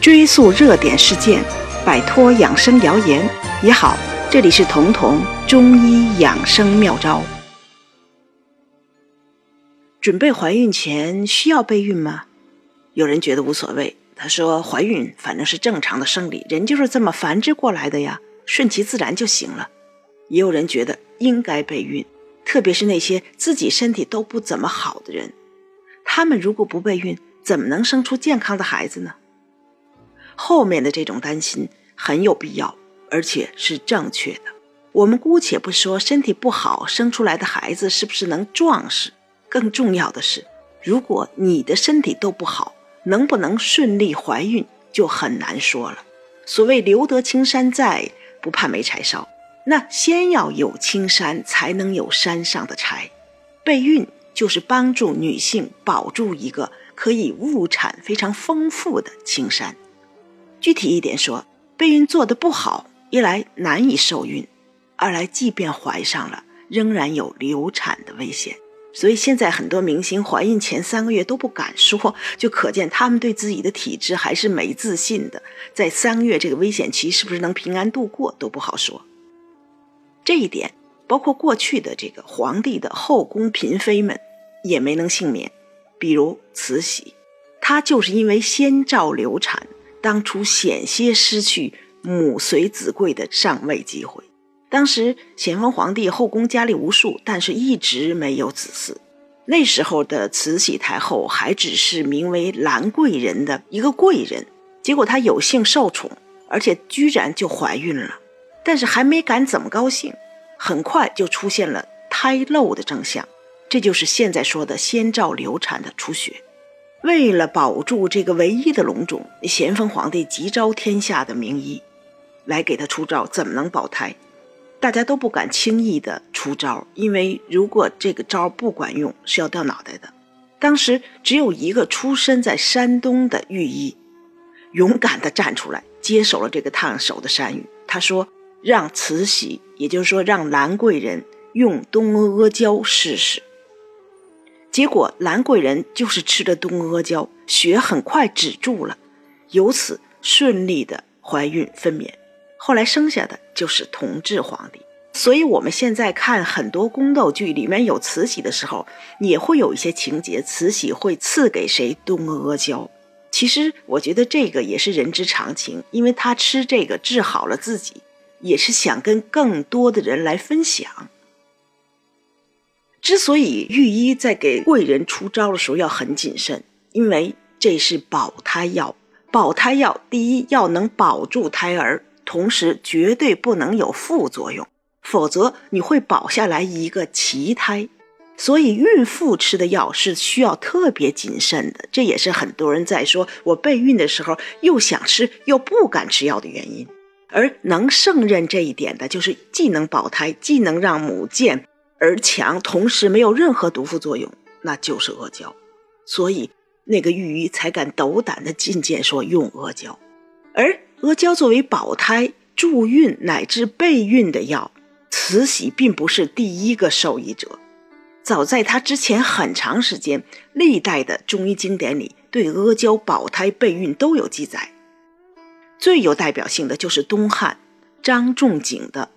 追溯热点事件，摆脱养生谣言也好。这里是彤彤中医养生妙招。准备怀孕前需要备孕吗？有人觉得无所谓，他说怀孕反正是正常的生理，人就是这么繁殖过来的呀，顺其自然就行了。也有人觉得应该备孕，特别是那些自己身体都不怎么好的人，他们如果不备孕，怎么能生出健康的孩子呢？后面的这种担心很有必要，而且是正确的。我们姑且不说身体不好生出来的孩子是不是能壮实，更重要的是，如果你的身体都不好，能不能顺利怀孕就很难说了。所谓留得青山在，不怕没柴烧。那先要有青山，才能有山上的柴。备孕就是帮助女性保住一个可以物产非常丰富的青山。具体一点说，备孕做得不好，一来难以受孕，二来即便怀上了，仍然有流产的危险。所以现在很多明星怀孕前三个月都不敢说，就可见他们对自己的体质还是没自信的。在三个月这个危险期，是不是能平安度过都不好说。这一点，包括过去的这个皇帝的后宫嫔妃们也没能幸免。比如慈禧，她就是因为先兆流产，当初险些失去母随子贵的上位机会。当时咸丰皇帝后宫佳丽无数，但是一直没有子嗣。那时候的慈禧太后还只是名为兰贵人的一个贵人，结果她有幸受宠，而且居然就怀孕了。但是还没敢怎么高兴，很快就出现了胎漏的征象，这就是现在说的先兆流产的出血。为了保住这个唯一的龙种，咸丰皇帝急召天下的名医来给他出招，怎么能保胎？大家都不敢轻易的出招，因为如果这个招不管用，是要掉脑袋的。当时只有一个出身在山东的御医，勇敢的站出来接手了这个烫手的山芋。他说。让慈禧，也就是说让兰贵人用东阿阿胶试试。结果兰贵人就是吃了东阿阿胶，血很快止住了，由此顺利的怀孕分娩。后来生下的就是同治皇帝。所以我们现在看很多宫斗剧里面有慈禧的时候，也会有一些情节，慈禧会赐给谁东阿阿胶。其实我觉得这个也是人之常情，因为她吃这个治好了自己。也是想跟更多的人来分享。之所以御医在给贵人出招的时候要很谨慎，因为这是保胎药。保胎药第一要能保住胎儿，同时绝对不能有副作用，否则你会保下来一个奇胎。所以孕妇吃的药是需要特别谨慎的。这也是很多人在说我备孕的时候又想吃又不敢吃药的原因。而能胜任这一点的，就是既能保胎，既能让母健而强，同时没有任何毒副作用，那就是阿胶。所以那个御医才敢斗胆的进谏说用阿胶。而阿胶作为保胎、助孕乃至备孕的药，慈禧并不是第一个受益者。早在她之前很长时间，历代的中医经典里对阿胶保胎备孕都有记载。最有代表性的就是东汉张仲景的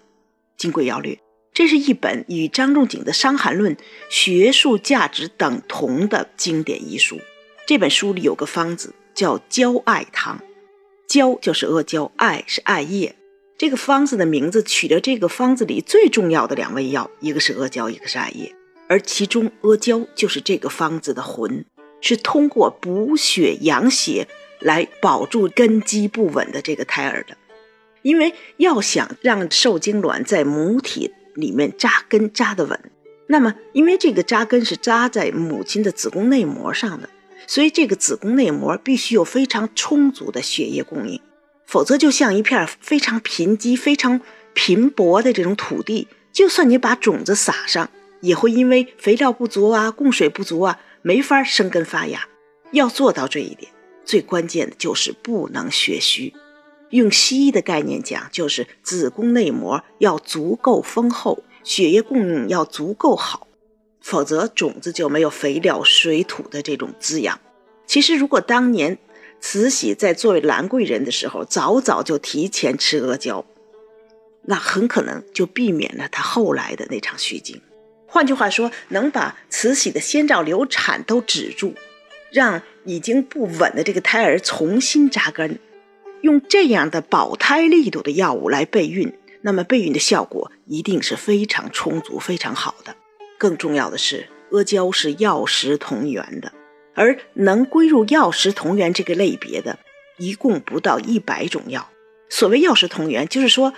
《金匮要略》，这是一本与张仲景的《伤寒论》学术价值等同的经典医书。这本书里有个方子叫焦艾汤，焦就是阿胶，艾是艾叶。这个方子的名字取了这个方子里最重要的两味药，一个是阿胶，一个是艾叶。而其中阿胶就是这个方子的魂，是通过补血养血。来保住根基不稳的这个胎儿的，因为要想让受精卵在母体里面扎根扎得稳，那么因为这个扎根是扎在母亲的子宫内膜上的，所以这个子宫内膜必须有非常充足的血液供应，否则就像一片非常贫瘠、非常贫薄的这种土地，就算你把种子撒上，也会因为肥料不足啊、供水不足啊，没法生根发芽。要做到这一点。最关键的就是不能血虚，用西医的概念讲，就是子宫内膜要足够丰厚，血液供应要足够好，否则种子就没有肥料、水土的这种滋养。其实，如果当年慈禧在作为兰贵人的时候，早早就提前吃阿胶，那很可能就避免了她后来的那场虚惊。换句话说，能把慈禧的先兆流产都止住，让已经不稳的这个胎儿重新扎根，用这样的保胎力度的药物来备孕，那么备孕的效果一定是非常充足、非常好的。更重要的是，阿胶是药食同源的，而能归入药食同源这个类别的，一共不到一百种药。所谓药食同源，就是说。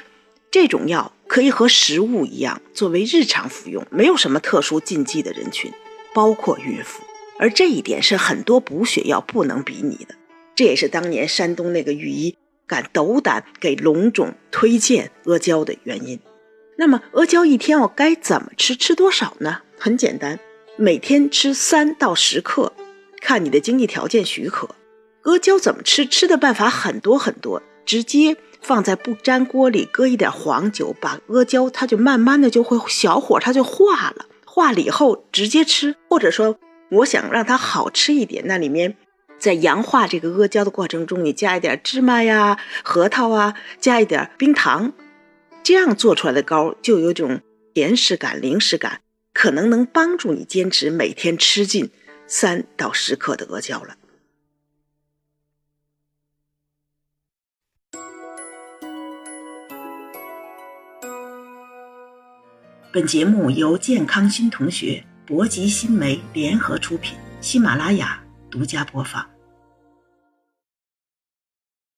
这种药可以和食物一样作为日常服用，没有什么特殊禁忌的人群，包括孕妇。而这一点是很多补血药不能比拟的。这也是当年山东那个御医敢斗胆给龙种推荐阿胶的原因。那么阿胶一天我该怎么吃？吃多少呢？很简单，每天吃三到十克，看你的经济条件许可。阿胶怎么吃？吃的办法很多很多，直接。放在不粘锅里，搁一点黄酒，把阿胶，它就慢慢的就会小火，它就化了。化了以后直接吃，或者说我想让它好吃一点，那里面在氧化这个阿胶的过程中，你加一点芝麻呀、核桃啊，加一点冰糖，这样做出来的糕就有种甜食感、零食感，可能能帮助你坚持每天吃进三到十克的阿胶了。本节目由健康新同学、博吉新媒联合出品，喜马拉雅独家播放。